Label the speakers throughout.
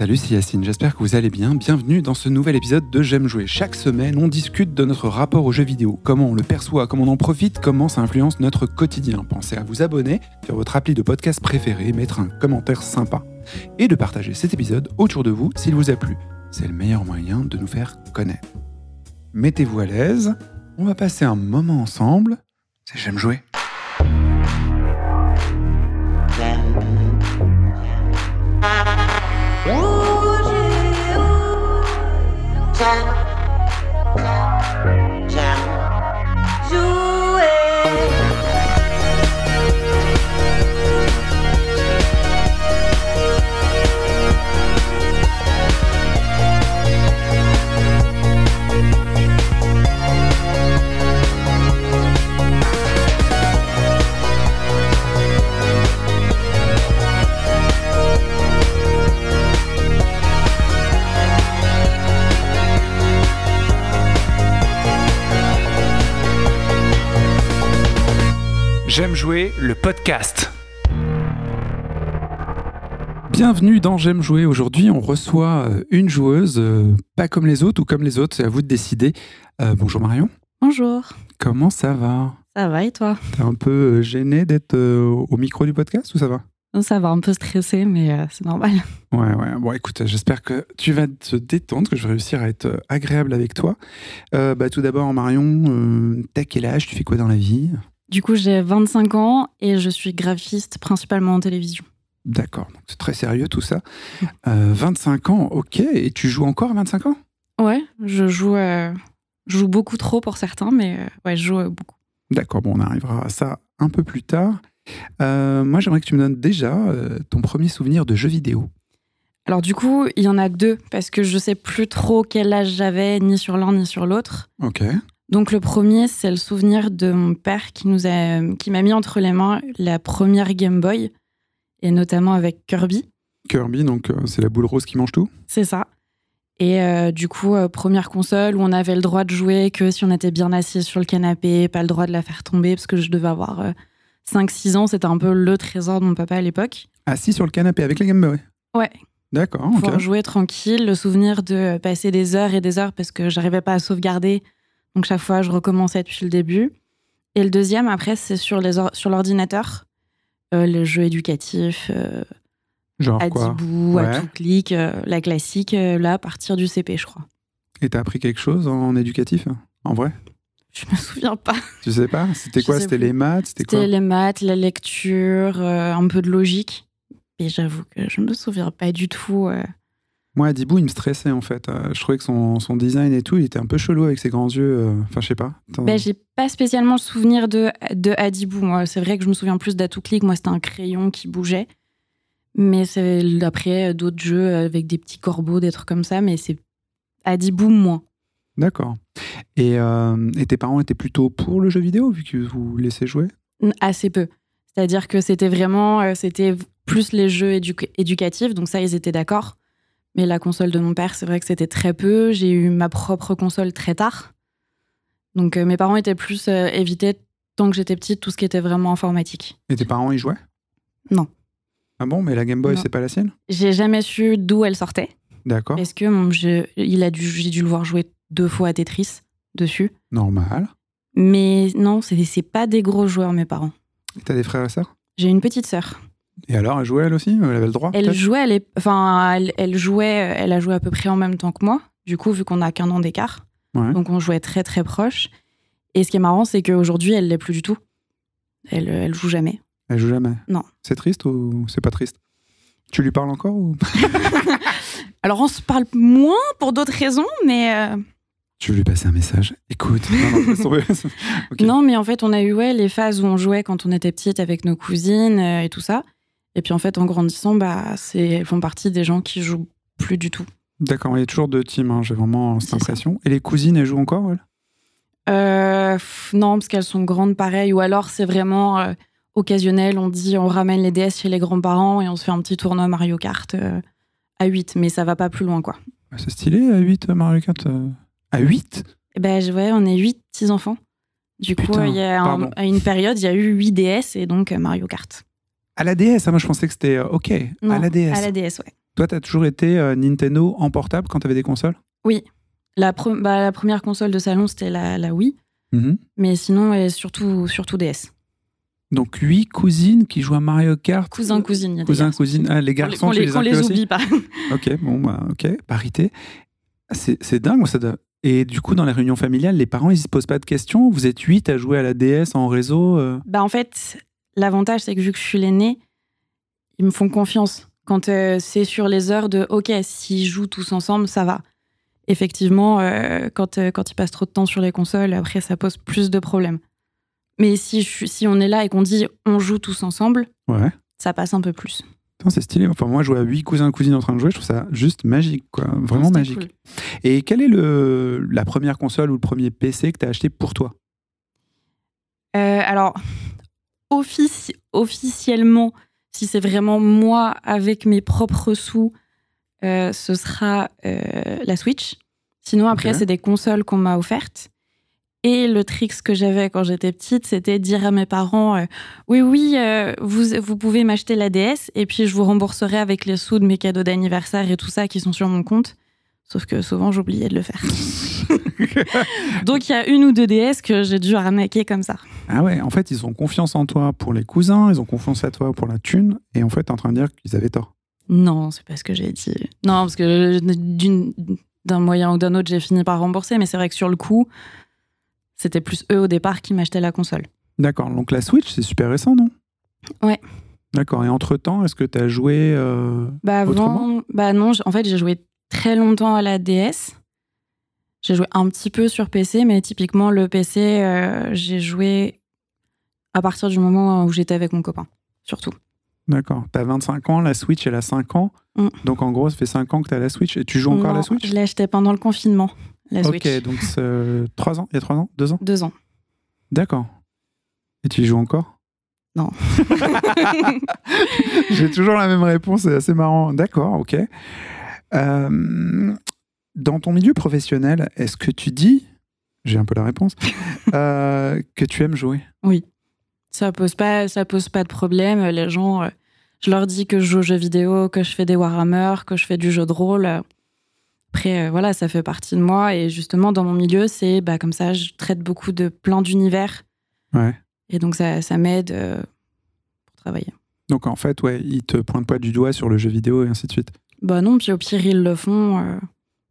Speaker 1: Salut, c'est Yacine, j'espère que vous allez bien. Bienvenue dans ce nouvel épisode de J'aime jouer. Chaque semaine, on discute de notre rapport aux jeux vidéo, comment on le perçoit, comment on en profite, comment ça influence notre quotidien. Pensez à vous abonner sur votre appli de podcast préféré, mettre un commentaire sympa et de partager cet épisode autour de vous s'il vous a plu. C'est le meilleur moyen de nous faire connaître. Mettez-vous à l'aise, on va passer un moment ensemble. C'est J'aime jouer. Jouer le podcast. Bienvenue dans J'aime jouer. Aujourd'hui, on reçoit euh, une joueuse, euh, pas comme les autres ou comme les autres, c'est à vous de décider. Euh, bonjour Marion.
Speaker 2: Bonjour.
Speaker 1: Comment ça va?
Speaker 2: Ça va et toi?
Speaker 1: T'es un peu gêné d'être au micro du podcast ou ça va?
Speaker 2: Ça va, un peu stressé, mais c'est normal.
Speaker 1: Ouais, ouais. Bon, écoute, j'espère que tu vas te détendre, que je vais réussir à être agréable avec toi. bah, tout d'abord, Marion, t'as quel âge? Tu fais quoi dans la vie?
Speaker 2: Du coup, j'ai 25 ans et je suis graphiste principalement en télévision.
Speaker 1: D'accord, c'est très sérieux tout ça. 25 euh, ans, ok. Et tu joues encore à 25 ans?
Speaker 2: Ouais, je joue, euh, je joue beaucoup trop pour certains, mais euh, ouais, je joue beaucoup.
Speaker 1: D'accord, bon, on arrivera à ça un peu plus tard. moi, j'aimerais que tu me donnes déjà ton premier souvenir de jeu vidéo.
Speaker 2: Alors du coup, il y en a deux, parce que je sais plus trop quel âge j'avais, ni sur l'un ni sur l'autre.
Speaker 1: Ok.
Speaker 2: Donc le premier, c'est le souvenir de mon père qui nous a, qui m'a mis entre les mains la première Game Boy, et notamment avec Kirby.
Speaker 1: Kirby, donc euh, c'est la boule rose qui mange tout
Speaker 2: C'est ça. Et euh, du coup, euh, première console où on avait le droit de jouer que si on était bien assis sur le canapé, pas le droit de la faire tomber, parce que je devais avoir 5-6 ans, c'était un peu le trésor de mon papa à l'époque.
Speaker 1: Assis sur le canapé avec la Game Boy
Speaker 2: Ouais.
Speaker 1: D'accord.
Speaker 2: Pour jouer tranquille, le souvenir de passer des heures et des heures parce que j'arrivais pas à sauvegarder donc chaque fois, je recommençais depuis le début. Et le deuxième, après, c'est sur l'ordinateur, euh, les jeux éducatifs, euh,
Speaker 1: Genre
Speaker 2: à
Speaker 1: quoi
Speaker 2: Dibou, à tout clic, euh, la classique, euh, là, à partir du CP, je crois.
Speaker 1: Et t'as appris quelque chose en éducatif, en vrai?
Speaker 2: Je me souviens pas.
Speaker 1: Tu sais pas? C'était quoi? C'était les maths?
Speaker 2: C'était les maths, la lecture, un peu de logique. Et j'avoue que je me souviens pas du tout.
Speaker 1: Moi, Adibou, il me stressait en fait. Euh, je trouvais que son, design et tout, il était un peu chelou avec ses grands yeux. Euh, enfin, je sais pas.
Speaker 2: Ben, j'ai pas spécialement le souvenir de, de Adibou. Moi, c'est vrai que je me souviens plus d'Atouklik. Moi, c'était un crayon qui bougeait. Mais c'est après d'autres jeux avec des petits corbeaux, des trucs comme ça. Mais c'est Adibou moins.
Speaker 1: D'accord. Et, euh, et, tes parents étaient plutôt pour le jeu vidéo vu que vous laissez jouer?
Speaker 2: Assez peu. C'est-à-dire que c'était vraiment, c'était plus les jeux éducatifs. Donc ça, ils étaient d'accord. Mais la console de mon père, c'est vrai que c'était très peu. J'ai eu ma propre console très tard. Donc euh, mes parents étaient plus euh, évités, tant que j'étais petite, tout ce qui était vraiment informatique.
Speaker 1: Et tes parents y jouaient?
Speaker 2: Non.
Speaker 1: Ah bon, mais la Game Boy, c'est pas la sienne?
Speaker 2: J'ai jamais su d'où elle sortait.
Speaker 1: D'accord.
Speaker 2: Est-ce que il a dû, j'ai dû le voir jouer deux fois à Tetris dessus.
Speaker 1: Normal.
Speaker 2: Mais non, c'est pas des gros joueurs, mes parents.
Speaker 1: T'as des frères et sœurs?
Speaker 2: J'ai une petite sœur.
Speaker 1: Et alors, elle jouait elle aussi? Elle avait le droit
Speaker 2: Elle jouait, elle, enfin, elle, jouait, elle a joué à peu près en même temps que moi. Du coup, vu qu'on a qu'un an d'écart, donc on jouait très très proche. Et ce qui est marrant, c'est qu'aujourd'hui, elle l'est plus du tout. Elle, elle joue jamais.
Speaker 1: Elle joue jamais?
Speaker 2: Non.
Speaker 1: C'est triste ou c'est pas triste? Tu lui parles encore ou?
Speaker 2: Alors, on se parle moins pour d'autres raisons, mais. Euh,
Speaker 1: tu veux lui passer un message? Écoute.
Speaker 2: Non, mais en fait, on a eu ouais, les phases où on jouait quand on était petite avec nos cousines euh, et tout ça. Et puis en fait, en grandissant, bah, elles font partie des gens qui jouent plus du tout.
Speaker 1: D'accord, il y a toujours deux teams, hein, j'ai vraiment cette impression. Et les cousines, elles jouent encore,
Speaker 2: euh, Non, parce qu'elles sont grandes pareil. Ou alors c'est vraiment euh, occasionnel, on dit on ramène les DS chez les grands-parents et on se fait un petit tournoi Mario Kart euh, à 8, mais ça va pas plus loin, quoi.
Speaker 1: Ah, c'est stylé, à 8 Mario Kart À 8
Speaker 2: eh ben, ouais, on est 8 petits enfants. Du coup, il y a à une période, il y a eu 8 DS et donc Mario Kart.
Speaker 1: À la DS, hein, moi je pensais que c'était euh, OK.
Speaker 2: à
Speaker 1: la DS.
Speaker 2: À la DS, ouais.
Speaker 1: Toi, tu as toujours été euh, Nintendo en portable quand tu avais des consoles?
Speaker 2: Oui. La, pre- bah, la première console de salon, c'était la, la Wii.
Speaker 1: Mhm.
Speaker 2: Mais sinon, et surtout, surtout DS.
Speaker 1: Donc, huit cousines qui jouent à Mario Kart?
Speaker 2: Cousin, cousine. il y a des
Speaker 1: Cousins,
Speaker 2: garçons.
Speaker 1: cousines. Ah, les garçons, tu
Speaker 2: les,
Speaker 1: les
Speaker 2: qu'on les
Speaker 1: aussi?
Speaker 2: oublie pas.
Speaker 1: Ok, bon, bah, ok, parité. C'est c'est dingue, ça doit- Et du coup, dans les réunions familiales, les parents, ils se posent pas de questions? Vous êtes huit à jouer à la DS en réseau. euh,
Speaker 2: Bah, en fait, l'avantage, c'est que vu que je suis l'aînée, ils me font confiance. Quand euh, c'est sur les heures de OK, s'ils jouent tous ensemble, ça va. Effectivement, euh, quand, euh, quand ils passent trop de temps sur les consoles, après, ça pose plus de problèmes. Mais si, je si on est là et qu'on dit on joue tous ensemble,
Speaker 1: Ouais.
Speaker 2: ça passe un peu plus.
Speaker 1: Putain, C'est stylé. Enfin, moi, je vois huit cousins cousines en train de jouer. Je trouve ça juste magique, quoi. Vraiment
Speaker 2: C'était
Speaker 1: magique.
Speaker 2: cool.
Speaker 1: Et quelle est le, la première console ou le premier PC que tu as acheté pour toi?
Speaker 2: Euh, alors, offici- officiellement, si c'est vraiment moi avec mes propres sous, euh, ce sera euh, la Switch. Sinon, après, c'est des consoles qu'on m'a offertes. Et le trick que j'avais quand j'étais petite, c'était dire à mes parents euh, Oui, oui, vous, vous pouvez m'acheter la DS et puis je vous rembourserai avec les sous de mes cadeaux d'anniversaire et tout ça qui sont sur mon compte. Sauf que souvent, j'oubliais de le faire. Donc, il y a une ou deux DS que j'ai dû arnaquer comme ça.
Speaker 1: Ah ouais, en fait, ils ont confiance en toi pour les cousins, ils ont confiance à toi pour la thune, et en fait, t'es en train de dire qu'ils avaient tort.
Speaker 2: Non, c'est pas ce que j'ai dit. Non, parce que d'un moyen ou d'un autre, j'ai fini par rembourser, mais c'est vrai que sur le coup, c'était plus eux au départ qui m'achetaient la console.
Speaker 1: D'accord, donc la Switch, c'est super récent, non?
Speaker 2: Ouais.
Speaker 1: D'accord, et entre-temps, est-ce que tu as joué euh,
Speaker 2: Bah avant,
Speaker 1: Autrement?
Speaker 2: bah non, en fait, j'ai joué très longtemps à la DS. J'ai joué un petit peu sur PC, mais typiquement le PC, euh, j'ai joué à partir du moment où j'étais avec mon copain, surtout.
Speaker 1: D'accord, t'as 25 ans, la Switch, elle a 5 ans,
Speaker 2: Mm.
Speaker 1: donc en gros, ça fait 5 ans que t'as la Switch, et tu joues encore à la Switch?
Speaker 2: Je l'ai acheté pendant le confinement, la Switch.
Speaker 1: Ok, donc c'est 3 ans, il y a 3 ans? 2 ans?
Speaker 2: Deux ans.
Speaker 1: D'accord. Et tu y joues encore?
Speaker 2: Non.
Speaker 1: J'ai toujours la même réponse, c'est assez marrant. D'accord, ok. Euh, dans ton milieu professionnel, est-ce que tu dis, j'ai un peu la réponse, euh, que tu aimes jouer?
Speaker 2: Ça pose pas, ça pose pas de problème. Les gens, euh, je leur dis que je joue aux jeux vidéo, que je fais des Warhammer, que je fais du jeu de rôle. Après, voilà, ça fait partie de moi. Et justement, dans mon milieu, c'est bah, comme ça, je traite beaucoup de plein d'univers.
Speaker 1: Ouais.
Speaker 2: Et donc, ça, ça m'aide euh, pour travailler.
Speaker 1: Donc en fait, ouais, ils te pointent pas du doigt sur le jeu vidéo et ainsi de suite.
Speaker 2: Bah non, puis au pire, ils le font. euh,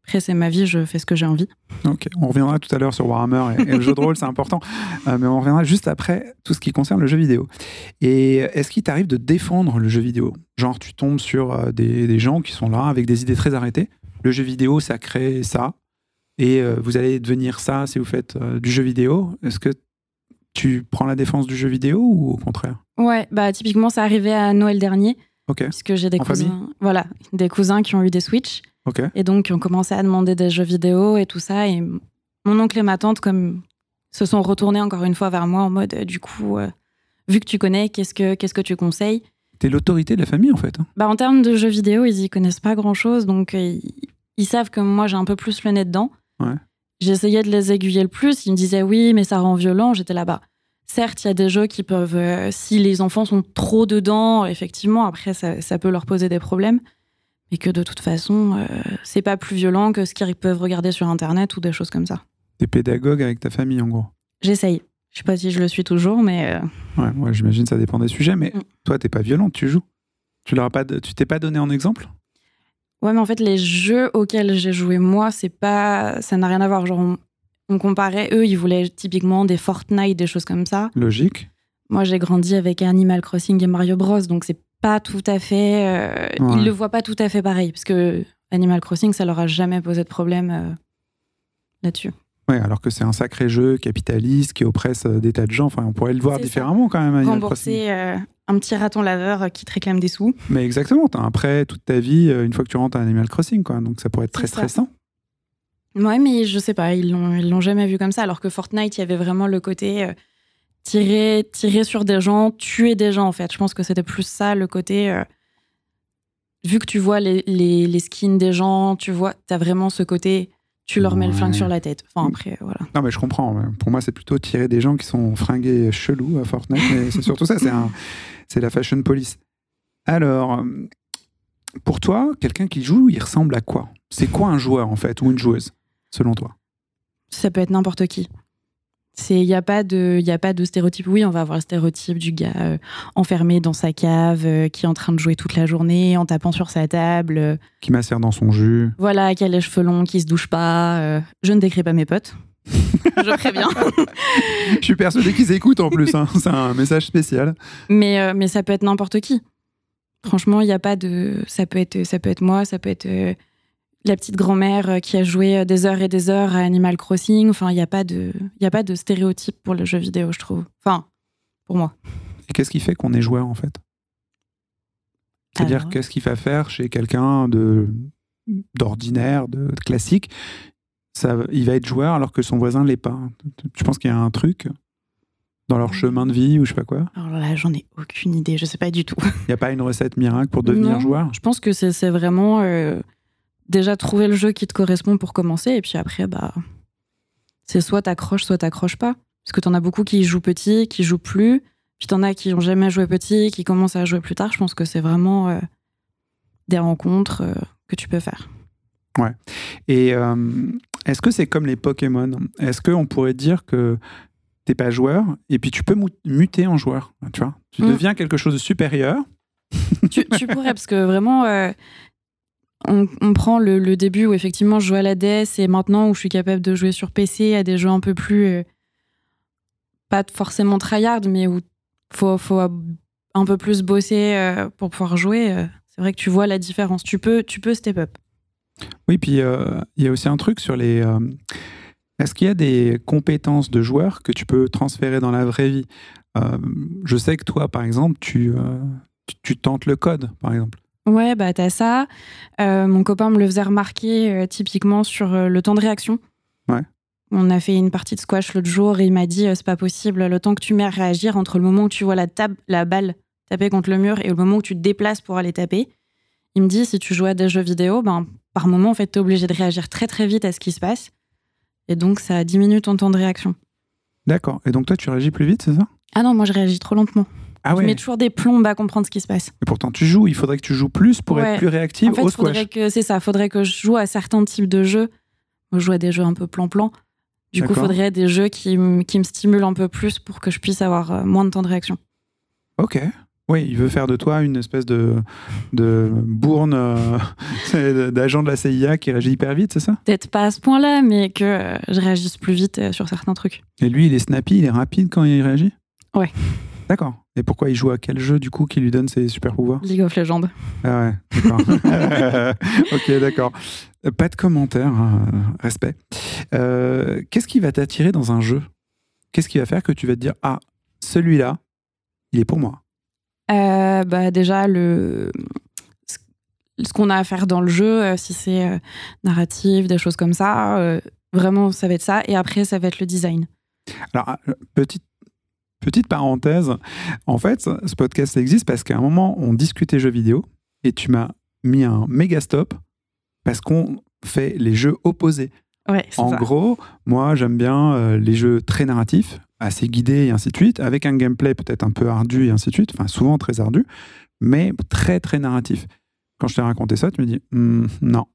Speaker 2: Après, c'est ma vie, je fais ce que j'ai envie.
Speaker 1: Ok, on reviendra tout à l'heure sur Warhammer et, et le jeu de rôle, c'est important. Euh, mais on reviendra juste après tout ce qui concerne le jeu vidéo. Et est-ce qu'il t'arrive de défendre le jeu vidéo? Genre, tu tombes sur euh, des, des gens qui sont là avec des idées très arrêtées. Le jeu vidéo, ça crée ça. Et euh, vous allez devenir ça si vous faites euh, du jeu vidéo. Est-ce que tu prends la défense du jeu vidéo ou au contraire?
Speaker 2: Ouais, bah typiquement, ça arrivait à Noël dernier,
Speaker 1: Ok,
Speaker 2: puisque j'ai des
Speaker 1: En famille
Speaker 2: cousins. Voilà, des cousins qui ont eu des Switch. Et donc, qui ont commencé à demander des jeux vidéo et tout ça. Et mon oncle et ma tante, comme, se sont retournés encore une fois vers moi en mode, euh, du coup, euh, vu que tu connais, qu'est-ce que, qu'est-ce que tu conseilles?
Speaker 1: T'es l'autorité de la famille en fait. hein.
Speaker 2: bah, En termes de jeux vidéo, ils y connaissent pas grand-chose. Donc, euh, ils, ils savent que moi, j'ai un peu plus le nez dedans.
Speaker 1: Ouais.
Speaker 2: J'essayais de les aiguiller le plus. Ils me disaient, oui, mais ça rend violent. J'étais là-bas. Certes, il y a des jeux qui peuvent, euh, si les enfants sont trop dedans, effectivement, après, ça, ça peut leur poser des problèmes. Mais que de toute façon, euh, c'est pas plus violent que ce qu'ils peuvent regarder sur Internet ou des choses comme ça.
Speaker 1: T'es pédagogue avec ta famille en gros?
Speaker 2: J'essaye. Je sais pas si je le suis toujours, mais euh,
Speaker 1: Ouais, moi j'imagine ça dépend des sujets, mais
Speaker 2: Mm.
Speaker 1: toi t'es pas violente, tu joues. Tu leur as pas, de- tu t'es pas donné en exemple?
Speaker 2: Ouais, mais en fait, les jeux auxquels j'ai joué moi, c'est pas, ça n'a rien à voir. Genre, on, comparait, eux, ils voulaient typiquement des Fortnite, des choses comme ça.
Speaker 1: Logique.
Speaker 2: Moi, j'ai grandi avec Animal Crossing et Mario Bros, donc c'est pas tout à fait. euh,
Speaker 1: Ouais.
Speaker 2: Ils le voient pas tout à fait pareil, parce que Animal Crossing, ça leur a jamais posé de problème euh, là-dessus.
Speaker 1: Ouais, alors que c'est un sacré jeu capitaliste qui oppresse euh, des tas de gens. Enfin, on pourrait le voir
Speaker 2: ça.
Speaker 1: différemment quand même. Animal.
Speaker 2: Rembourser euh, un petit raton laveur qui te réclame des sous.
Speaker 1: Mais exactement, t'as un prêt toute ta vie une fois que tu rentres à Animal Crossing, quoi. Donc ça pourrait être très
Speaker 2: ça.
Speaker 1: stressant.
Speaker 2: Ouais, mais je sais pas, ils l'ont, ils l'ont jamais vu comme ça. Alors que Fortnite, il y avait vraiment le côté euh, tirer, tirer sur des gens, tuer des gens, en fait. Je pense que c'était plus ça, le côté. euh, vu que tu vois les, les, les skins des gens, tu vois, t'as vraiment ce côté, tu leur mets le flingue sur la tête. Enfin, après, voilà.
Speaker 1: Non, mais je comprends. Pour moi, c'est plutôt tirer des gens qui sont fringués chelous à Fortnite. Mais c'est surtout ça, c'est un, c'est la fashion police. Alors, euh, pour toi, quelqu'un qui joue, il ressemble à quoi? C'est quoi un joueur en fait ou une joueuse, selon toi
Speaker 2: Ça peut être n'importe qui. Il n'y a, pas de, y a pas de stéréotype. Oui, on va avoir le stéréotype du gars euh, enfermé dans sa cave, euh, qui est en train de jouer toute la journée, en tapant sur sa table. euh,
Speaker 1: Qui macère dans son jus
Speaker 2: voilà, qui a les cheveux longs, qui se douche pas. je ne décris pas mes potes. je préviens.
Speaker 1: Je suis persuadé qu'ils écoutent en plus. hein. C'est un message spécial.
Speaker 2: Mais, mais ça peut être n'importe qui. Franchement, il n'y a pas de. Ça peut être, ça peut être moi, ça peut être la petite grand-mère euh, qui a joué euh, des heures et des heures à Animal Crossing. Enfin, il n'y a, pas de- il y a pas de stéréotype pour le jeu vidéo, je trouve. Enfin, pour moi.
Speaker 1: Et qu'est-ce qui fait qu'on est joueur en fait? C'est-à-dire qu'est-ce qu'il va faire chez quelqu'un de d'ordinaire, de classique? Ça, Il va être joueur alors que son voisin l'est pas. Tu penses qu'il y a un truc dans leur chemin de vie ou je sais pas quoi?
Speaker 2: Alors là, j'en ai aucune idée, je sais pas du tout.
Speaker 1: Il n'y a pas une recette miracle pour devenir
Speaker 2: Non,
Speaker 1: joueur?
Speaker 2: Je pense que c'est c'est vraiment euh, déjà trouver le jeu qui te correspond pour commencer, et puis après, bah, c'est soit t'accroches, soit t'accroches pas. Parce que t'en as beaucoup qui jouent petit, qui jouent plus, puis t'en as qui ont jamais joué petit, qui commencent à jouer plus tard. Je pense que c'est vraiment euh, des rencontres euh, que tu peux faire.
Speaker 1: Et euh, est-ce que c'est comme les Pokémon? Est-ce qu'on pourrait dire que t'es pas joueur et puis tu peux muter en joueur Tu vois? Tu
Speaker 2: Mm.
Speaker 1: deviens quelque chose de supérieur.
Speaker 2: tu, tu pourrais, parce que vraiment, euh, on, prend le, début où effectivement je jouais à la DS et maintenant où je suis capable de jouer sur PC à des jeux un peu plus. euh, pas forcément tryhard, mais où faut, faut un peu plus bosser euh, pour pouvoir jouer. euh, c'est vrai que tu vois la différence. Tu peux, tu peux step up.
Speaker 1: Oui, puis il y a aussi un truc sur les. Est-ce qu'il y a des compétences de joueur que tu peux transférer dans la vraie vie? Je sais que toi, par exemple, tu, tu tentes le code, par exemple.
Speaker 2: Ouais, bah t'as ça. Euh, mon copain me le faisait remarquer euh, typiquement sur euh, le temps de réaction.
Speaker 1: Ouais.
Speaker 2: On a fait une partie de squash l'autre jour et il m'a dit c'est pas possible, le temps que tu mets à réagir entre le moment où tu vois la, tab- la balle taper contre le mur et le moment où tu te déplaces pour aller taper. Il me dit si tu joues à des jeux vidéo, ben, par moment en fait t'es obligé de réagir très très vite à ce qui se passe. Et donc ça diminue ton temps de réaction.
Speaker 1: D'accord. Et donc toi, tu réagis plus vite, c'est ça?
Speaker 2: Ah non, moi je réagis trop lentement.
Speaker 1: Ah
Speaker 2: Je
Speaker 1: ouais.
Speaker 2: mets toujours des plombes à comprendre ce qui se passe.
Speaker 1: Et pourtant, tu joues. Il faudrait que tu joues plus pour
Speaker 2: Ouais.
Speaker 1: être plus réactive
Speaker 2: En fait,
Speaker 1: au
Speaker 2: faudrait
Speaker 1: squash.
Speaker 2: que c'est ça. Faudrait que je joue à certains types de jeux. Moi, je joue à des jeux un peu plan-plan. Du coup,
Speaker 1: D'accord.
Speaker 2: faudrait des jeux qui, qui me stimulent un peu plus pour que je puisse avoir euh, moins de temps de réaction.
Speaker 1: Ok. Oui, il veut faire de toi une espèce de, de bourne euh, d'agent de la CIA qui réagit hyper vite, c'est ça?
Speaker 2: Peut-être pas à ce point-là, mais que euh, je réagisse plus vite sur certains trucs.
Speaker 1: Et lui, il est snappy, il est rapide quand il réagit?
Speaker 2: Ouais.
Speaker 1: D'accord. Et pourquoi il joue à quel jeu, du coup, qui lui donne ses super pouvoirs
Speaker 2: League of Legends.
Speaker 1: Ah ouais, d'accord. ok, d'accord. Euh, Pas de commentaires, hein, euh, respect. Euh, Qu'est-ce qui va t'attirer dans un jeu? Qu'est-ce qui va faire que tu vas te dire Ah, celui-là, il est pour moi?
Speaker 2: Euh, bah, déjà, le... ce qu'on a à faire dans le jeu, euh, si c'est euh, narratif, des choses comme ça, euh, vraiment, ça va être ça. Et après, ça va être le design.
Speaker 1: Alors, petite, petite parenthèse, en fait, ce podcast existe parce qu'à un moment, on discutait jeux vidéo et tu m'as mis un méga stop parce qu'on fait les jeux opposés.
Speaker 2: Ouais,
Speaker 1: En
Speaker 2: ça.
Speaker 1: gros, moi, j'aime bien euh, les jeux très narratifs, assez guidés et ainsi de suite, avec un gameplay peut-être un peu ardu et ainsi de suite, enfin souvent très ardu, mais très très narratif. Quand je t'ai raconté ça, tu me dis Hmm, non,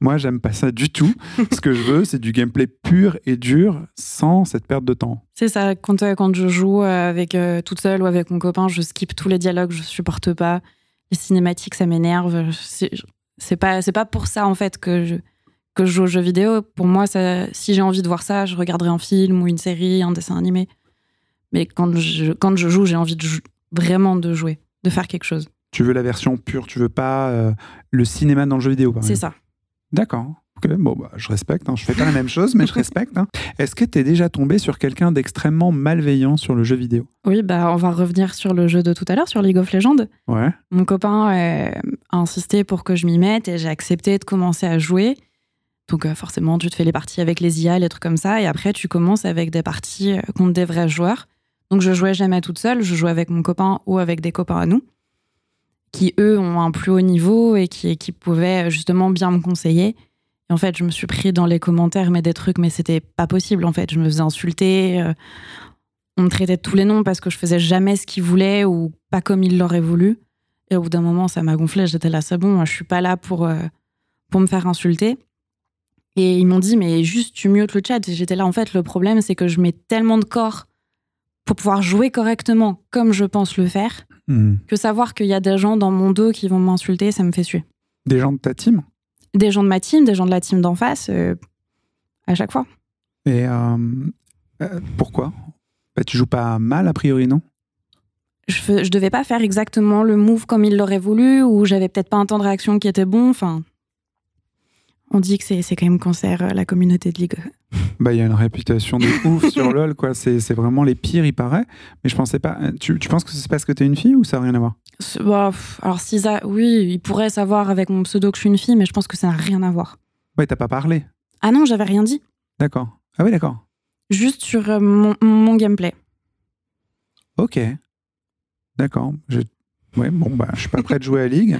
Speaker 1: moi j'aime pas ça du tout. Ce que je veux, c'est du gameplay pur et dur, sans cette perte de temps.
Speaker 2: C'est ça, quand, euh, quand je joue euh, avec euh, toute seule ou avec mon copain, je skip tous les dialogues, je supporte pas. Les cinématiques, ça m'énerve. C'est pas, c'est pas pour ça, en fait, que je, que je joue aux jeux vidéo. Pour moi, ça, si j'ai envie de voir ça, je regarderai un film ou une série, un dessin animé. Mais quand je, quand je joue, j'ai envie de vraiment de jouer, de faire quelque chose.
Speaker 1: Tu veux la version pure, tu veux pas euh, le cinéma dans le jeu vidéo, par
Speaker 2: C'est ça.
Speaker 1: D'accord. Bon, bah, je respecte. Hein. Je fais pas la même chose, mais je respecte. hein. Est-ce que tu es déjà tombé sur quelqu'un d'extrêmement malveillant sur le jeu vidéo?
Speaker 2: Oui, bah, on va revenir sur le jeu de tout à l'heure, sur League of Legends.
Speaker 1: Ouais.
Speaker 2: Mon copain euh, a insisté pour que je m'y mette et j'ai accepté de commencer à jouer. Donc euh, forcément, tu te fais les parties avec les IA, les trucs comme ça, et après tu commences avec des parties contre des vrais joueurs. Donc je jouais jamais toute seule, je jouais avec mon copain ou avec des copains à nous, qui eux ont un plus haut niveau et qui, pouvaient euh, justement bien me conseiller. Et en fait, je me suis pris dans les commentaires, mais des trucs, mais c'était pas possible en fait. Je me faisais insulter, euh, on me traitait de tous les noms parce que je faisais jamais ce qu'ils voulaient ou pas comme ils l'auraient voulu. Et au bout d'un moment, ça m'a gonflé. J'étais là, c'est bon, je suis pas là pour, euh, pour me faire insulter. Et ils m'ont dit, mais juste, tu mutes le chat. Et j'étais là, en fait, le problème, c'est que je mets tellement de corps pour pouvoir jouer correctement comme je pense le faire,
Speaker 1: Hmm.
Speaker 2: que savoir qu'il y a des gens dans mon dos qui vont m'insulter, ça me fait suer.
Speaker 1: Des gens de ta team?
Speaker 2: Des gens de ma team, des gens de la team d'en face, euh, à chaque fois.
Speaker 1: Et euh, euh, pourquoi? Bah, Tu joues pas mal, a priori, non?
Speaker 2: Je, je devais pas faire exactement le move comme il l'aurait voulu, ou j'avais peut-être pas un temps de réaction qui était bon. Enfin, on dit que c'est quand même cancer, euh, la communauté de League.
Speaker 1: Bah, il y a une réputation de ouf sur LoL, quoi. C'est vraiment les pires, il paraît. Mais je pensais pas. euh, Tu, tu penses que c'est parce que t'es une fille ou ça n'a rien à voir?
Speaker 2: Bah, alors, si ça, oui, il pourrait savoir avec mon pseudo que je suis une fille, mais je pense que ça n'a rien à voir.
Speaker 1: Ouais, t'as pas parlé.
Speaker 2: Ah non, j'avais rien dit.
Speaker 1: D'accord. Ah oui, d'accord.
Speaker 2: Juste sur euh, mon, mon gameplay.
Speaker 1: Ok. D'accord. Je... Ouais, bon, bah, je suis pas prêt de jouer à Ligue.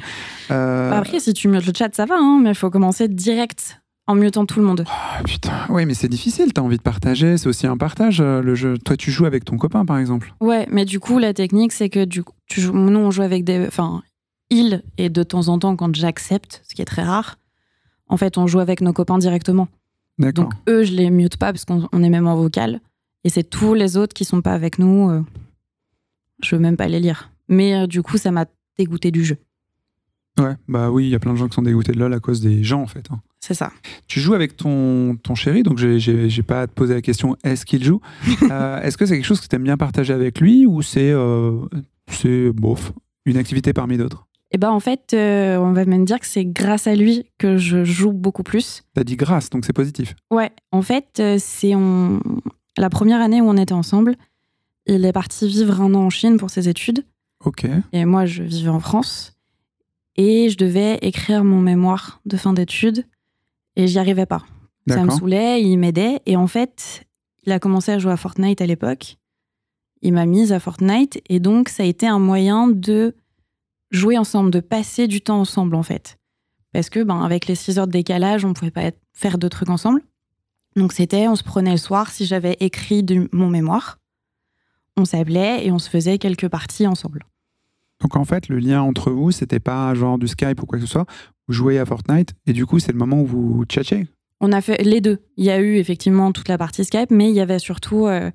Speaker 1: Euh,
Speaker 2: Bah, Après, si tu mutes le chat, ça va, hein, mais il faut commencer direct en mutant tout le monde.
Speaker 1: ah, putain. Oui, mais c'est difficile. T'as envie de partager. C'est aussi un partage, euh, le jeu. Toi, tu joues avec ton copain, par exemple.
Speaker 2: Ouais, mais du coup, la technique, c'est que du coup, tu joues, nous, on joue avec des. Enfin, il, et de temps en temps, quand j'accepte, ce qui est très rare, en fait, on joue avec nos copains directement.
Speaker 1: D'accord.
Speaker 2: Donc, eux, je les mute pas parce qu'on on est même en vocal. Et c'est tous les autres qui sont pas avec nous. euh, je veux même pas les lire. Mais euh, du coup, ça m'a dégoûté du jeu.
Speaker 1: Ouais, bah oui, il y a plein de gens qui sont dégoûtés de LoL à cause des gens, en fait. hein.
Speaker 2: C'est ça.
Speaker 1: Tu joues avec ton, ton chéri, donc j'ai- pas à te poser la question est-ce qu'il joue? Euh, Est-ce que c'est quelque chose que tu aimes bien partager avec lui ou c'est euh, c'est bof, une activité parmi d'autres?
Speaker 2: Et ben en fait, euh, on va même dire que c'est grâce à lui que je joue beaucoup plus.
Speaker 1: T'as dit grâce, donc c'est positif.
Speaker 2: Ouais, en fait, c'est on... la première année où on était ensemble. Il est parti vivre un an en Chine pour ses études.
Speaker 1: Ok.
Speaker 2: Et moi, je vivais en France. Et je devais écrire mon mémoire de fin d'études. Et j'y arrivais pas. Ça me saoulait, il m'aidait. Et en fait, il a commencé à jouer à Fortnite à l'époque. Il m'a mise à Fortnite. Et donc, ça a été un moyen de jouer ensemble, de passer du temps ensemble, en fait. Parce que, ben, avec les 6 heures de décalage, on pouvait pas être- faire deux trucs ensemble. Donc, c'était, on se prenait le soir si j'avais écrit mon mémoire. On s'appelait et on se faisait quelques parties ensemble.
Speaker 1: Donc en fait, le lien entre vous, c'était pas genre du Skype ou quoi que ce soit. Vous jouez à Fortnite et du coup, c'est le moment où vous tchatchez.
Speaker 2: On a fait les deux. Il y a eu effectivement toute la partie Skype, mais il y avait surtout euh,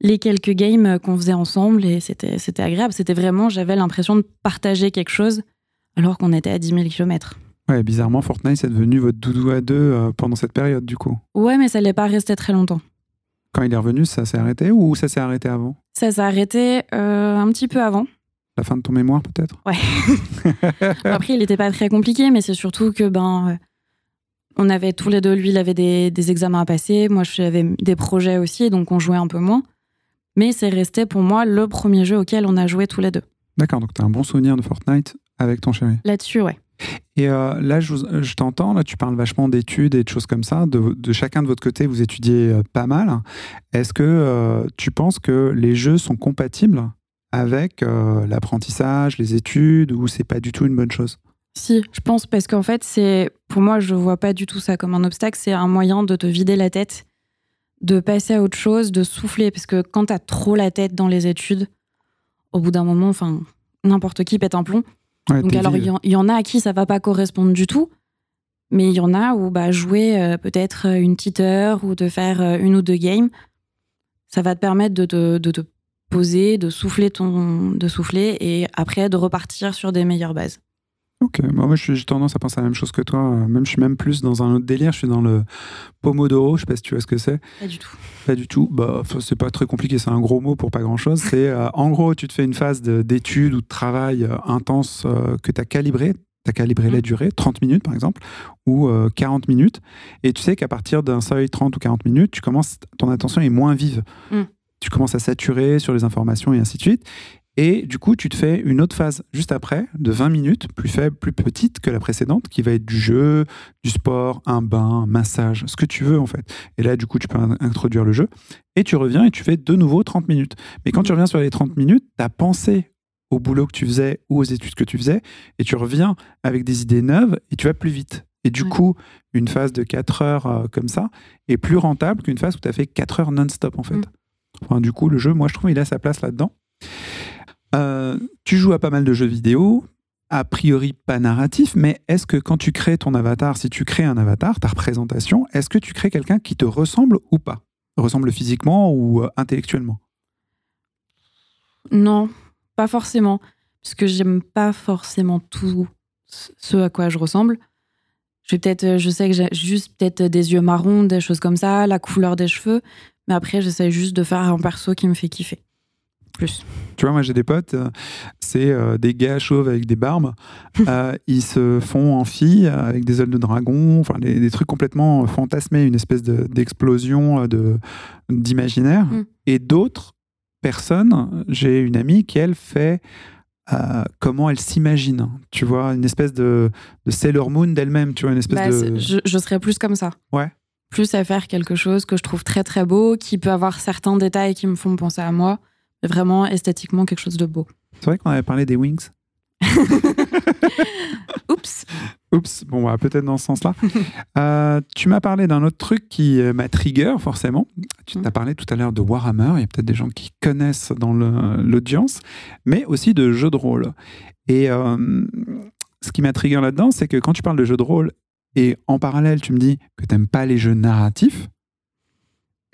Speaker 2: les quelques games qu'on faisait ensemble et c'était c'était agréable. C'était vraiment, j'avais l'impression de partager quelque chose alors qu'on était à 10 000 km.
Speaker 1: Ouais, bizarrement, Fortnite, c'est devenu votre doudou à deux euh, pendant cette période, du coup.
Speaker 2: Ouais, mais ça l'est pas resté très longtemps.
Speaker 1: Quand il est revenu, ça s'est arrêté ou ça s'est arrêté avant?
Speaker 2: Ça s'est arrêté euh, un petit peu avant.
Speaker 1: La fin de ton mémoire, peut-être?
Speaker 2: Après, il n'était pas très compliqué, mais c'est surtout que ben, euh, on avait tous les deux, lui, il avait des, des examens à passer, moi, j'avais des projets aussi, donc on jouait un peu moins. Mais c'est resté pour moi le premier jeu auquel on a joué tous les deux.
Speaker 1: D'accord, donc t'as un bon souvenir de Fortnite avec ton chéri.
Speaker 2: Là-dessus, ouais.
Speaker 1: Et euh, là, je, t'entends, là, tu parles vachement d'études et de choses comme ça. De, de chacun de votre côté, vous étudiez euh, pas mal. Est-ce que euh, tu penses que les jeux sont compatibles avec euh, l'apprentissage, les études, ou c'est pas du tout une bonne chose?
Speaker 2: Si, je pense parce qu'en fait, c'est pour moi, je vois pas du tout ça comme un obstacle. C'est un moyen de te vider la tête, de passer à autre chose, de souffler. Parce que quand t'as trop la tête dans les études, au bout d'un moment, enfin, n'importe qui pète un plomb.
Speaker 1: Ouais,
Speaker 2: Donc alors, il y, en- il y en a à qui ça va pas correspondre du tout. Mais il y en a où bah, jouer euh, peut-être une petite heure ou de faire euh, une ou deux games, ça va te permettre de te, de te poser, de souffler ton, de souffler et après de repartir sur des meilleures bases.
Speaker 1: Ok, moi moi, je suis- j'ai tendance à penser à la même chose que toi. Même, je suis même plus dans un autre délire. Je suis dans le Pomodoro. Je sais pas si tu vois ce que c'est.
Speaker 2: Pas du tout.
Speaker 1: Pas du tout. Bah, c'est pas très compliqué. C'est un gros mot pour pas grand chose. C'est euh, en gros, tu te fais une phase de- d'étude ou de travail euh, intense euh, que tu as calibré. Tu as calibré la
Speaker 2: Mm.
Speaker 1: durée, 30 minutes par exemple, ou euh, 40 minutes. Et tu sais qu'à partir d'un seuil 30 ou 40 minutes, tu commences, ton attention est moins vive.
Speaker 2: Mm.
Speaker 1: Tu commences à saturer sur les informations et ainsi de suite. Et du coup, tu te fais une autre phase juste après, de 20 minutes, plus faible, plus petite que la précédente, qui va être du jeu, du sport, un bain, un massage, ce que tu veux en fait. Et là, du coup, tu peux in- introduire le jeu. Et tu reviens et tu fais de nouveau 30 minutes. Mais quand tu reviens sur les 30 minutes, tu as pensé au boulot que tu faisais ou aux études que tu faisais, et tu reviens avec des idées neuves et tu vas plus vite. Et du
Speaker 2: Ouais.
Speaker 1: coup, une phase de 4 heures euh, comme ça est plus rentable qu'une phase où tu as fait 4 heures non-stop en fait.
Speaker 2: Mm.
Speaker 1: Du coup, le jeu, moi, je trouve, il a sa place là-dedans. Euh, tu joues à pas mal de jeux vidéo. a priori pas narratif, mais est-ce que quand tu crées ton avatar, si tu crées un avatar, ta représentation, est-ce que tu crées quelqu'un qui te ressemble ou pas? Ressemble physiquement ou euh, intellectuellement?
Speaker 2: Non, pas forcément. Parce que j'aime pas forcément tout ce à quoi je ressemble. Je, peut-être, euh, je sais que j'ai juste peut-être des yeux marrons, des choses comme ça, la couleur des cheveux. Mais après, j'essaie juste de faire un perso qui me fait kiffer. Plus.
Speaker 1: Tu vois, moi j'ai des potes, euh, c'est euh, des gars chauves avec des barbes. ils se font en filles avec des ailes de dragon, enfin des, trucs complètement fantasmés, une espèce d'explosion de, d'imaginaire. Mm. Et d'autres personnes, j'ai une amie qui elle fait comment elle s'imagine. Tu vois, une espèce de, de Sailor Moon d'elle-même, tu vois, une espèce bah, de...
Speaker 2: Je, serais plus comme ça.
Speaker 1: Ouais.
Speaker 2: Plus à faire quelque chose que je trouve très très beau, qui peut avoir certains détails qui me font penser à moi, mais vraiment esthétiquement quelque chose de beau.
Speaker 1: C'est vrai qu'on avait parlé des Wings.
Speaker 2: Oups.
Speaker 1: Oups, bon, bah, peut-être dans ce sens-là. Euh, tu m'as parlé d'un autre truc qui euh, m'a trigger, forcément. Tu t'as mm. parlé tout à l'heure de Warhammer. Il y a peut-être des gens qui connaissent dans l'audience, mais aussi de jeux de rôle. Et euh, ce qui m'a trigger là-dedans, c'est que quand tu parles de jeux de rôle et en parallèle, tu me dis que tu n'aimes pas les jeux narratifs,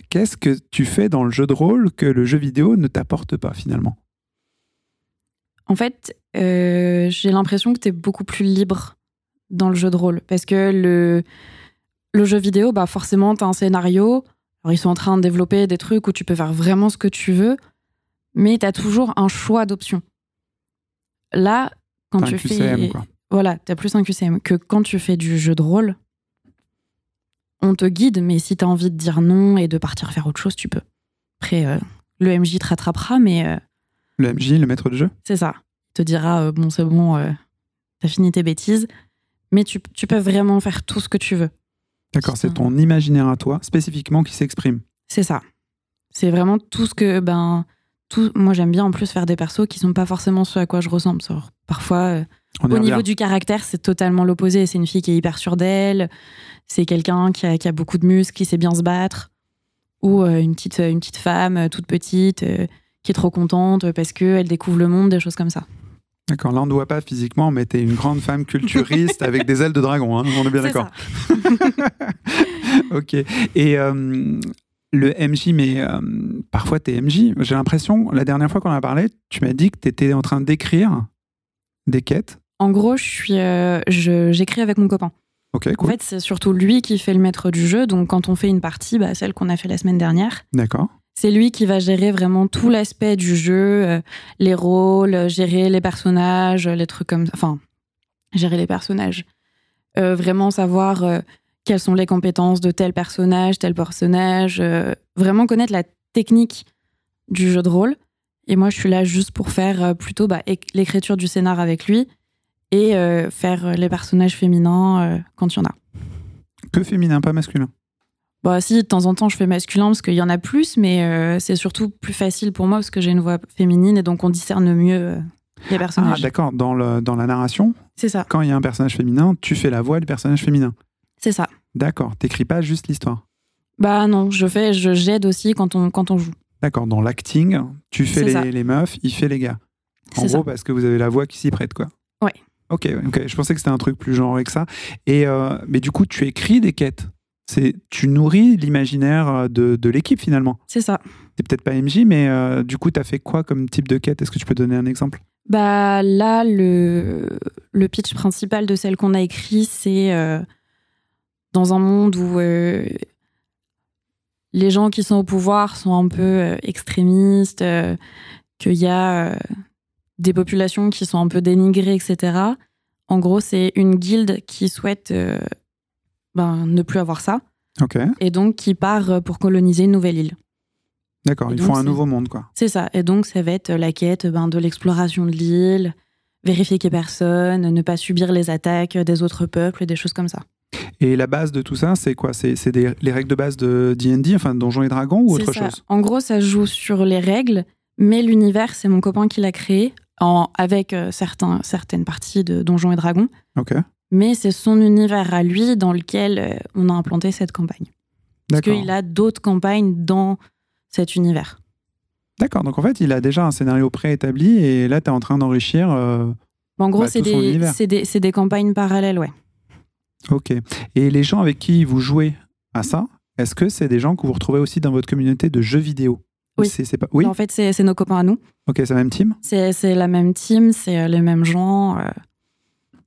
Speaker 1: qu'est-ce que tu fais dans le jeu de rôle que le jeu vidéo ne t'apporte pas finalement?
Speaker 2: En fait, j'ai l'impression que tu es beaucoup plus libre dans le jeu de rôle. Parce que le, le jeu vidéo, bah forcément, tu as un scénario. Alors, ils sont en train de développer des trucs où tu peux faire vraiment ce que tu veux, mais tu as toujours un choix d'options. Là, quand tu fais. Voilà, tu as plus un QCM que quand tu fais du jeu de rôle. On te guide, mais si tu as envie de dire non et de partir faire autre chose, tu peux. Après, euh, le MJ te rattrapera, mais. Euh,
Speaker 1: le MJ, le maître de jeu?
Speaker 2: C'est ça. Il te dira euh, bon, c'est bon, t'as fini tes bêtises mais tu, peux vraiment faire tout ce que tu veux.
Speaker 1: D'accord, c'est ton imaginaire à toi, spécifiquement, qui s'exprime.
Speaker 2: C'est ça. C'est vraiment tout ce que, ben, tout, moi j'aime bien en plus faire des persos qui sont pas forcément ceux à quoi je ressemble. parfois, euh, au niveau du caractère, c'est totalement l'opposé. C'est une fille qui est hyper sûre d'elle, c'est quelqu'un qui a, beaucoup de muscles, qui sait bien se battre, ou euh, une, petite, une petite femme euh, toute petite qui est trop contente parce qu'elle découvre le monde, des choses comme ça.
Speaker 1: D'accord, là on ne voit pas physiquement, mais tu es une grande femme culturiste avec des ailes de dragon, hein, on est bien d'accord. ok. Et euh, le MJ, mais euh, parfois tu es MJ. J'ai l'impression, la dernière fois qu'on a parlé, tu m'as dit que tu étais en train d'écrire des quêtes.
Speaker 2: En gros, je suis, euh, j'écris avec mon copain.
Speaker 1: Ok, cool.
Speaker 2: En fait, c'est surtout lui qui fait le maître du jeu. Donc, quand on fait une partie, bah, celle qu'on a fait la semaine dernière,
Speaker 1: D'accord.
Speaker 2: C'est lui qui va gérer vraiment tout l'aspect du jeu, euh, les rôles, gérer les personnages, les trucs comme ça. Enfin, gérer les personnages. Euh, vraiment savoir quelles sont les compétences de tel personnage, tel personnage. vraiment connaître la technique du jeu de rôle. Et moi, je suis là juste pour faire plutôt bah, l'écriture du scénar avec lui et faire les personnages féminins quand il y en a.
Speaker 1: Que féminin, pas masculin
Speaker 2: bah si, de temps en temps, je fais masculin parce qu'il y en a plus, mais euh, c'est surtout plus facile pour moi parce que j'ai une voix féminine et donc on discerne mieux euh, les personnages.
Speaker 1: Ah d'accord, dans, le, dans la narration
Speaker 2: C'est ça.
Speaker 1: Quand il y a un personnage féminin, tu fais la voix du personnage féminin
Speaker 2: C'est ça.
Speaker 1: D'accord, t'écris pas juste l'histoire
Speaker 2: Bah non, je fais, je j'aide aussi quand on, quand on joue.
Speaker 1: D'accord, dans l'acting, tu fais les, les, meufs, il fait les gars. En gros, parce que vous avez la voix qui s'y prête, quoi.
Speaker 2: Ouais.
Speaker 1: Ok, ok, je pensais que c'était un truc plus genre que ça. Et, euh, mais du coup, tu écris des quêtes c'est tu nourris l'imaginaire euh, de, l'équipe finalement.
Speaker 2: C'est ça.
Speaker 1: C'est peut-être pas MJ, mais euh, du coup, tu as fait quoi comme type de quête? Est-ce que tu peux donner un exemple?
Speaker 2: Bah là, le, le pitch principal de celle qu'on a écrit, c'est euh, dans un monde où les gens qui sont au pouvoir sont un peu extrémistes, qu'il y a des populations qui sont un peu dénigrées, etc. En gros, c'est une guilde qui souhaite ben, ne plus avoir ça. Et donc qui part euh, pour coloniser une nouvelle île.
Speaker 1: D'accord, ils font un nouveau monde, quoi.
Speaker 2: C'est ça. Et donc, ça va être la quête ben, de l'exploration de l'île, vérifier qu'il n'y ait personne, ne pas subir les attaques des autres peuples, des choses comme ça.
Speaker 1: Et la base de tout ça, c'est quoi? C'est les règles de base de D&D, enfin Donjons et Dragons ou autre chose?
Speaker 2: En gros, ça joue sur les règles, mais l'univers, c'est mon copain qui l'a créé, en, avec euh, certains, certaines parties de Donjons et Dragons. Mais c'est son univers à lui dans lequel euh, on a implanté cette campagne. Parce qu'il a d'autres campagnes dans cet univers.
Speaker 1: D'accord, donc en fait, il a déjà un scénario préétabli et là, tu es en train d'enrichir euh,
Speaker 2: en gros,
Speaker 1: Bah,
Speaker 2: c'est des, des, campagnes parallèles, ouais.
Speaker 1: Ok. Et les gens avec qui vous jouez à ça, est-ce que c'est des gens que vous retrouvez aussi dans votre communauté de jeux vidéo?
Speaker 2: Oui.
Speaker 1: c'est- pas... Oui
Speaker 2: En fait, c'est nos copains à nous.
Speaker 1: Ok, c'est la même team?
Speaker 2: C'est la même team, c'est euh, les mêmes gens. euh,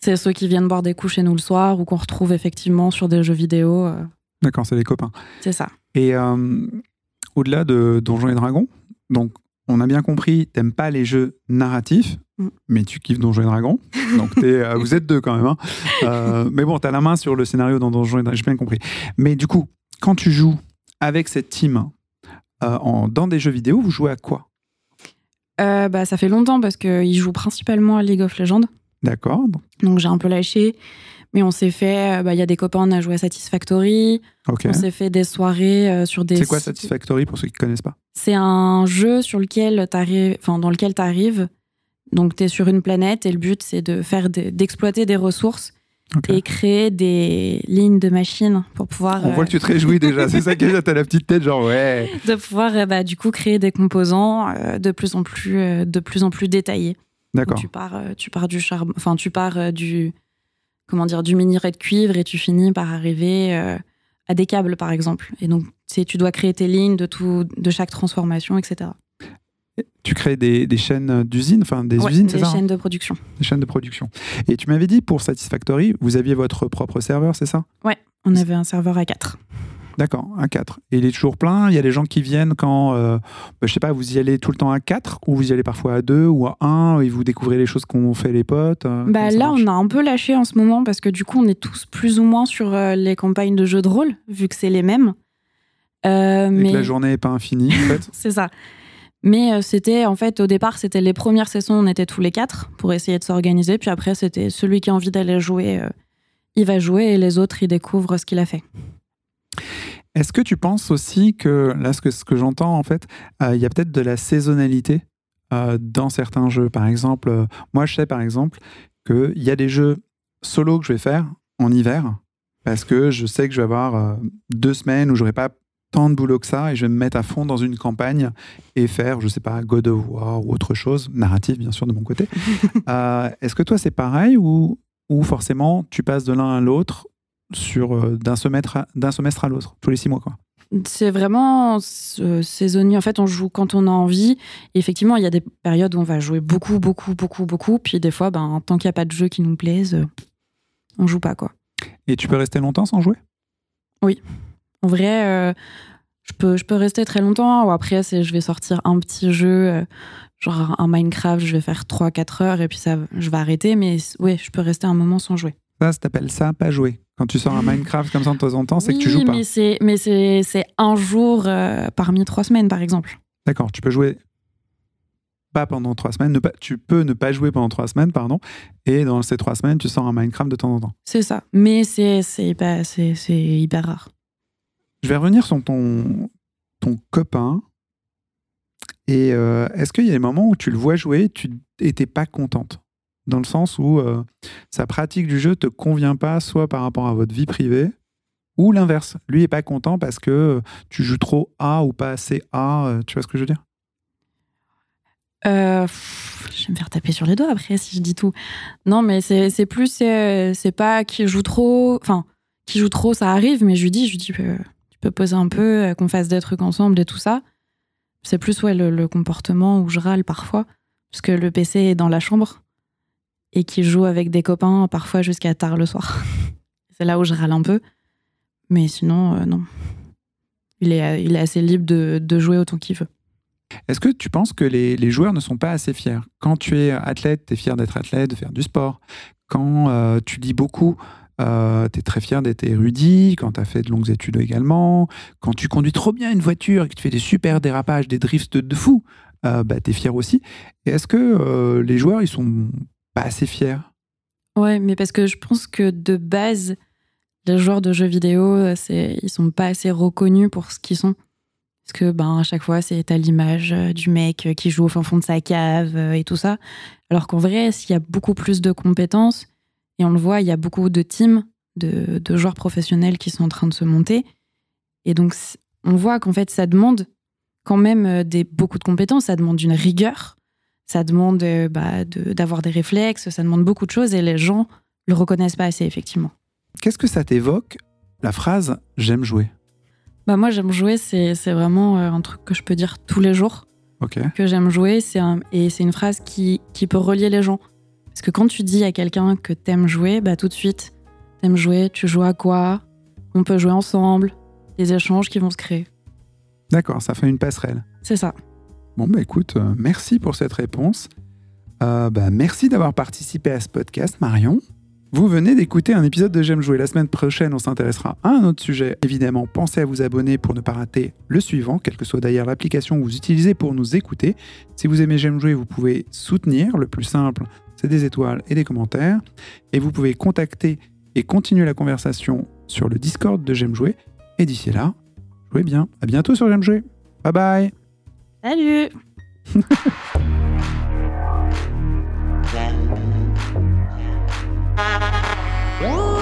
Speaker 2: c'est ceux qui viennent boire des coups chez nous le soir ou qu'on retrouve effectivement sur des jeux vidéo. euh,
Speaker 1: D'accord, c'est les copains.
Speaker 2: c'est ça.
Speaker 1: Et euh, au-delà de Donjons et Dragons, donc on a bien compris, t'aimes pas les jeux narratifs,
Speaker 2: Mm.
Speaker 1: mais tu kiffes Donjons et Dragons. Donc vous êtes deux quand même. hein. Euh, mais bon, t'as la main sur le scénario dans Donjons et Dragons, j'ai bien compris. Mais du coup, quand tu joues avec cette team en, dans des jeux vidéo, vous jouez à quoi?
Speaker 2: Euh, bah, ça fait longtemps parce qu'ils jouent principalement à League of Legends.
Speaker 1: D'accord donc-
Speaker 2: j'ai un peu lâché. Mais on s'est fait. euh, bah, Il y a des copains, on a joué à Satisfactory.
Speaker 1: Ok.
Speaker 2: On s'est fait des soirées euh, sur des.
Speaker 1: C'est quoi Satisfactory pour ceux qui ne connaissent pas?
Speaker 2: C'est un jeu sur lequel enfin dans lequel tu arrives. Donc tu es sur une planète et le but c'est de faire des- d'exploiter des ressources Et créer des lignes de machines pour pouvoir
Speaker 1: On
Speaker 2: euh,
Speaker 1: voit que tu te réjouis déjà, c'est ça bien, t'as la petite tête genre ouais.
Speaker 2: de pouvoir euh, bah, du coup créer des composants euh, de plus en plus euh, de plus en plus détaillés.
Speaker 1: D'accord.
Speaker 2: Tu pars euh, tu pars du charbon, enfin tu pars euh, du comment dire du minerai de cuivre et tu finis par arriver euh, à des câbles par exemple. Et donc tu dois créer tes lignes de tout de chaque transformation etc.
Speaker 1: Tu crées des, des chaînes d'usines, enfin des
Speaker 2: Ouais,
Speaker 1: usines, c'est
Speaker 2: des
Speaker 1: ça hein
Speaker 2: chaînes de production.
Speaker 1: Des chaînes de production. Et tu m'avais dit pour Satisfactory, vous aviez votre propre serveur, c'est ça?
Speaker 2: On avait un serveur à 4.
Speaker 1: D'accord, à 4. Et il est toujours plein? Il y a des gens qui viennent quand, euh, bah, je sais pas, vous y allez tout le temps à 4 ou vous y allez parfois à 2 ou à 1 et vous découvrez les choses qu'ont fait les potes euh,
Speaker 2: Bah là,
Speaker 1: marche?
Speaker 2: on a un peu lâché en ce moment parce que du coup, on est tous plus ou moins sur euh, les campagnes de jeux de rôle, vu que c'est les mêmes. Euh,
Speaker 1: Et
Speaker 2: mais
Speaker 1: que la journée n'est pas infinie, en fait?
Speaker 2: c'est ça. Mais euh, c'était, en fait, au départ, c'était les premières sessions, on était tous les quatre pour essayer de s'organiser. Puis après, c'était celui qui a envie d'aller jouer, euh, il va jouer et les autres, ils découvrent ce qu'il a fait.
Speaker 1: Est-ce que tu penses aussi que, là, ce que, ce que j'entends, en fait, euh, il y a peut-être de la saisonnalité dans certains jeux? Par exemple, moi, je sais, par exemple, qu'il y a des jeux solo que je vais faire en hiver parce que je sais que je vais avoir deux semaines où j'aurai pas tant de boulot que ça et je vais me mettre à fond dans une campagne et faire, je sais pas, God of War ou autre chose, narratif bien sûr de mon côté. Euh, Est-ce que toi c'est pareil ou, ou forcément tu passes de l'un à l'autre sur euh, d'un semestre à, d'un semestre à l'autre tous les six mois quoi?
Speaker 2: C'est vraiment euh, saisonnier. En fait, on joue quand on a envie. Et effectivement, il y a des périodes où on va jouer beaucoup, beaucoup, beaucoup, beaucoup. Puis des fois, ben, tant qu'il n'y a pas de jeu qui nous plaise, on joue pas, quoi.
Speaker 1: Et tu peux rester longtemps sans jouer?
Speaker 2: En vrai, euh, je, peux, je peux rester très longtemps. Ou après, c'est, je vais sortir un petit jeu, euh, genre un Minecraft, je vais faire 3-4 heures et puis ça, je vais arrêter. Mais oui, je peux rester un moment sans jouer.
Speaker 1: Ça, ça t'appelle ça pas jouer. Quand tu sors un Minecraft comme ça de temps en temps, c'est que tu joues pas.
Speaker 2: Mais c'est, mais c'est, c'est un jour euh, parmi trois semaines, par exemple.
Speaker 1: D'accord, tu peux jouer pas pendant trois semaines, ne pas, tu peux ne pas jouer pendant trois semaines, pardon, et dans ces trois semaines, tu sors un Minecraft de temps en temps.
Speaker 2: C'est ça. Mais c'est, c'est, hyper, c'est, c'est hyper rare.
Speaker 1: Je vais revenir sur ton, ton copain. Et euh, est-ce qu'il y a des moments où tu le vois jouer tu n'étais pas contente? Dans le sens où euh, sa pratique du jeu te convient pas, soit par rapport à votre vie privée, ou l'inverse. Lui est pas content parce que euh, tu joues trop A ou pas assez A. Tu vois ce que je veux dire?
Speaker 2: Je vais me faire taper sur les doigts après si je dis tout. Non, mais c'est plus, c'est pas qui joue trop. Enfin, qui joue trop, ça arrive, mais je lui dis, je lui dis, poser un peu, euh, qu'on fasse des trucs ensemble et tout ça. C'est plus, ouais, le, comportement où je râle parfois, parce que le PC est dans la chambre et qui joue avec des copains parfois jusqu'à tard le soir. c'est là où je râle un peu. Mais sinon, euh, non. Il est, il est assez libre de, de jouer autant qu'il veut.
Speaker 1: Est-ce que tu penses que les, les joueurs ne sont pas assez fiers? Quand tu es athlète, tu es fier d'être athlète, de faire du sport. Quand euh, tu lis beaucoup, tu es très fier d'être érudit. Quand tu as fait de longues études également. Quand tu conduis trop bien une voiture et que tu fais des super dérapages, des drifts de, fou, euh, bah, fier aussi. Et est-ce que euh, les joueurs, ils sont pas assez fiers?
Speaker 2: Ouais, mais parce que je pense que de base, les joueurs de jeux vidéo, c'est, ils sont pas assez reconnus pour ce qu'ils sont. Parce que ben, à chaque fois, c'est à l'image euh, du mec qui joue au fin fond de sa cave euh, et tout ça. Alors qu'en vrai, s'il y a beaucoup plus de compétences, et on le voit, il y a beaucoup de teams de, de joueurs professionnels qui sont en train de se monter. Et donc, on voit qu'en fait, ça demande quand même euh, des, beaucoup de compétences, ça demande une rigueur, ça demande euh, bah, de- d'avoir des réflexes, ça demande beaucoup de choses et les gens le reconnaissent pas assez, effectivement.
Speaker 1: Qu'est-ce que ça t'évoque, la phrase j'aime jouer
Speaker 2: Bah, moi, j'aime jouer, c'est vraiment euh, un truc que je peux dire tous les jours.
Speaker 1: Ok.
Speaker 2: que j'aime jouer, un- et c'est une phrase qui, qui peut relier les gens. Parce que quand tu dis à quelqu'un que t'aimes jouer, bah tout de suite, t'aimes jouer, tu joues à quoi? On peut jouer ensemble, des échanges qui vont se créer.
Speaker 1: D'accord, ça fait une passerelle.
Speaker 2: C'est ça.
Speaker 1: Bon, bah écoute, euh, merci pour cette réponse. Euh, bah, merci d'avoir participé à ce podcast, Marion. Vous venez d'écouter un épisode de J'aime jouer. La semaine prochaine, on s'intéressera à un autre sujet. Évidemment, pensez à vous abonner pour ne pas rater le suivant, quelle que soit d'ailleurs l'application que vous utilisez pour nous écouter. Si vous aimez J'aime jouer, vous pouvez soutenir. Le plus simple, c'est des étoiles et des commentaires. Et vous pouvez contacter et continuer la conversation sur le Discord de J'aime jouer. Et d'ici là, jouez bien. À bientôt sur J'aime jouer. Bye bye
Speaker 2: Salut
Speaker 3: haut.